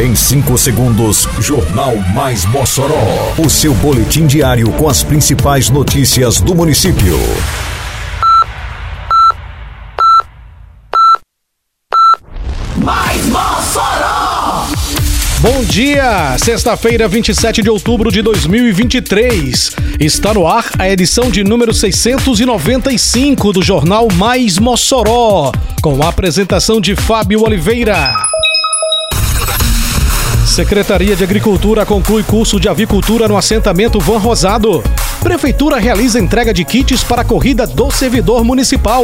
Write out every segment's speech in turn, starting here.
Em 5 segundos, Jornal Mais Mossoró. O seu boletim diário com as principais notícias do município. Mais Mossoró! Bom dia! Sexta-feira, 27 de outubro de 2023. Está no ar a edição de número 695 do Jornal Mais Mossoró, com a apresentação de Fábio Oliveira. Secretaria de Agricultura conclui curso de avicultura no assentamento Van Rosado. Prefeitura realiza entrega de kits para a corrida do servidor municipal.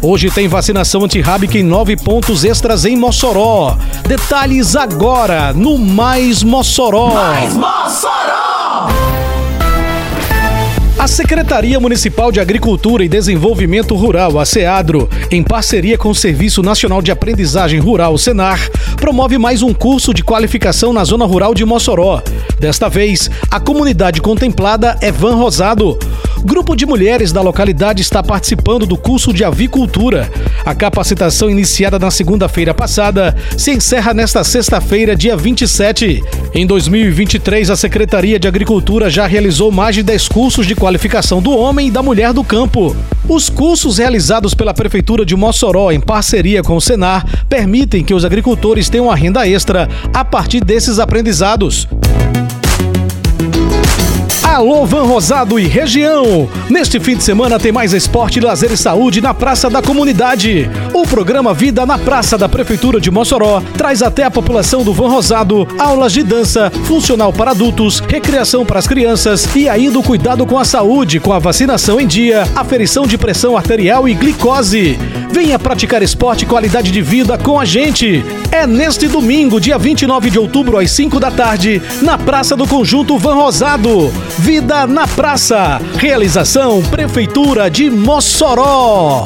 Hoje tem vacinação antirrábica em nove pontos extras em Mossoró. Detalhes agora no Mais Mossoró. Mais Mossoró! A Secretaria Municipal de Agricultura e Desenvolvimento Rural, a SEADRO, em parceria com o Serviço Nacional de Aprendizagem Rural, SENAR, promove mais um curso de qualificação na zona rural de Mossoró. Desta vez, a comunidade contemplada é Van Rosado. Grupo de mulheres da localidade está participando do curso de avicultura. A capacitação iniciada na segunda-feira passada se encerra nesta sexta-feira, dia 27. Em 2023, a Secretaria de Agricultura já realizou mais de 10 cursos de qualificação do homem e da mulher do campo. Os cursos realizados pela Prefeitura de Mossoró em parceria com o Senar permitem que os agricultores tenham uma renda extra a partir desses aprendizados. Alô Van Rosado e região! Neste fim de semana tem mais esporte, lazer e saúde na Praça da Comunidade. O programa Vida na Praça da Prefeitura de Mossoró traz até a população do Van Rosado aulas de dança, funcional para adultos, recreação para as crianças e ainda o cuidado com a saúde, com a vacinação em dia, aferição de pressão arterial e glicose. Venha praticar esporte e qualidade de vida com a gente. É neste domingo, dia 29 de outubro, às 5 da tarde, na Praça do Conjunto Van Rosado. Vida na Praça. Realização Prefeitura de Mossoró.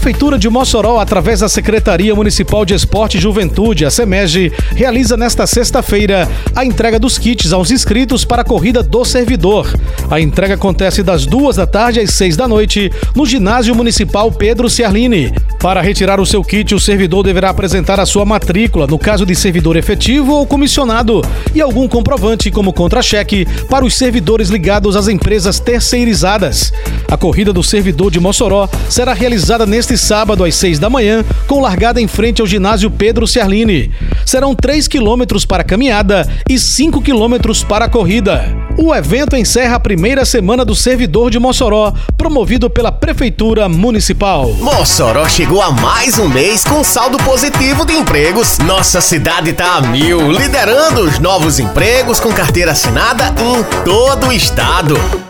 Prefeitura de Mossoró, através da Secretaria Municipal de Esporte e Juventude, a SEMEG, realiza nesta sexta-feira a entrega dos kits aos inscritos para a Corrida do Servidor. A entrega acontece das duas da tarde às seis da noite no Ginásio Municipal Pedro Ciarline. Para retirar o seu kit, o servidor deverá apresentar a sua matrícula, no caso de servidor efetivo ou comissionado, e algum comprovante como contra-cheque para os servidores ligados às empresas terceirizadas. A Corrida do Servidor de Mossoró será realizada neste sábado às 6 da manhã, com largada em frente ao ginásio Pedro Ciarline. Serão 3 quilômetros para a caminhada e 5 quilômetros para a corrida. O evento encerra a primeira semana do Servidor de Mossoró, promovido pela Prefeitura Municipal. Mossoró chegou a mais um mês com saldo positivo de empregos. Nossa cidade tá a mil, liderando os novos empregos com carteira assinada em todo o estado.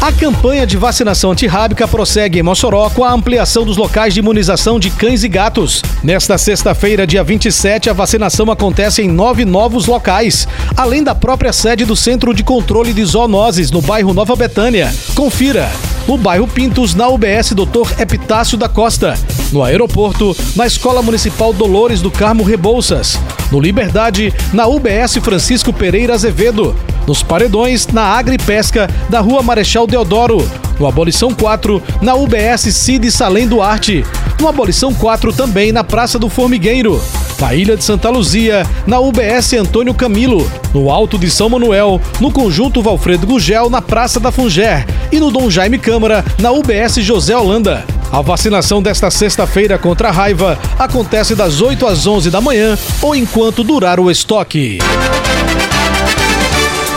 A campanha de vacinação antirrábica prossegue em Mossoró com a ampliação dos locais de imunização de cães e gatos. Nesta sexta-feira, dia 27, a vacinação acontece em nove novos locais, além da própria sede do Centro de Controle de Zoonoses, no bairro Nova Betânia. Confira! No bairro Pintos, na UBS Dr. Epitácio da Costa. No aeroporto, na Escola Municipal Dolores do Carmo Rebouças. No Liberdade, na UBS Francisco Pereira Azevedo. Nos Paredões, na Agripesca, da Rua Marechal Deodoro. No Abolição 4, na UBS Cid Salem Duarte. No Abolição 4 também na Praça do Formigueiro. Na Ilha de Santa Luzia, na UBS Antônio Camilo. No Alto de São Manuel, no Conjunto Valfredo Gugel, na Praça da Funger. E no Dom Jaime Câmara, na UBS José Holanda. A vacinação desta sexta-feira contra a raiva acontece das 8 às 11 da manhã ou enquanto durar o estoque.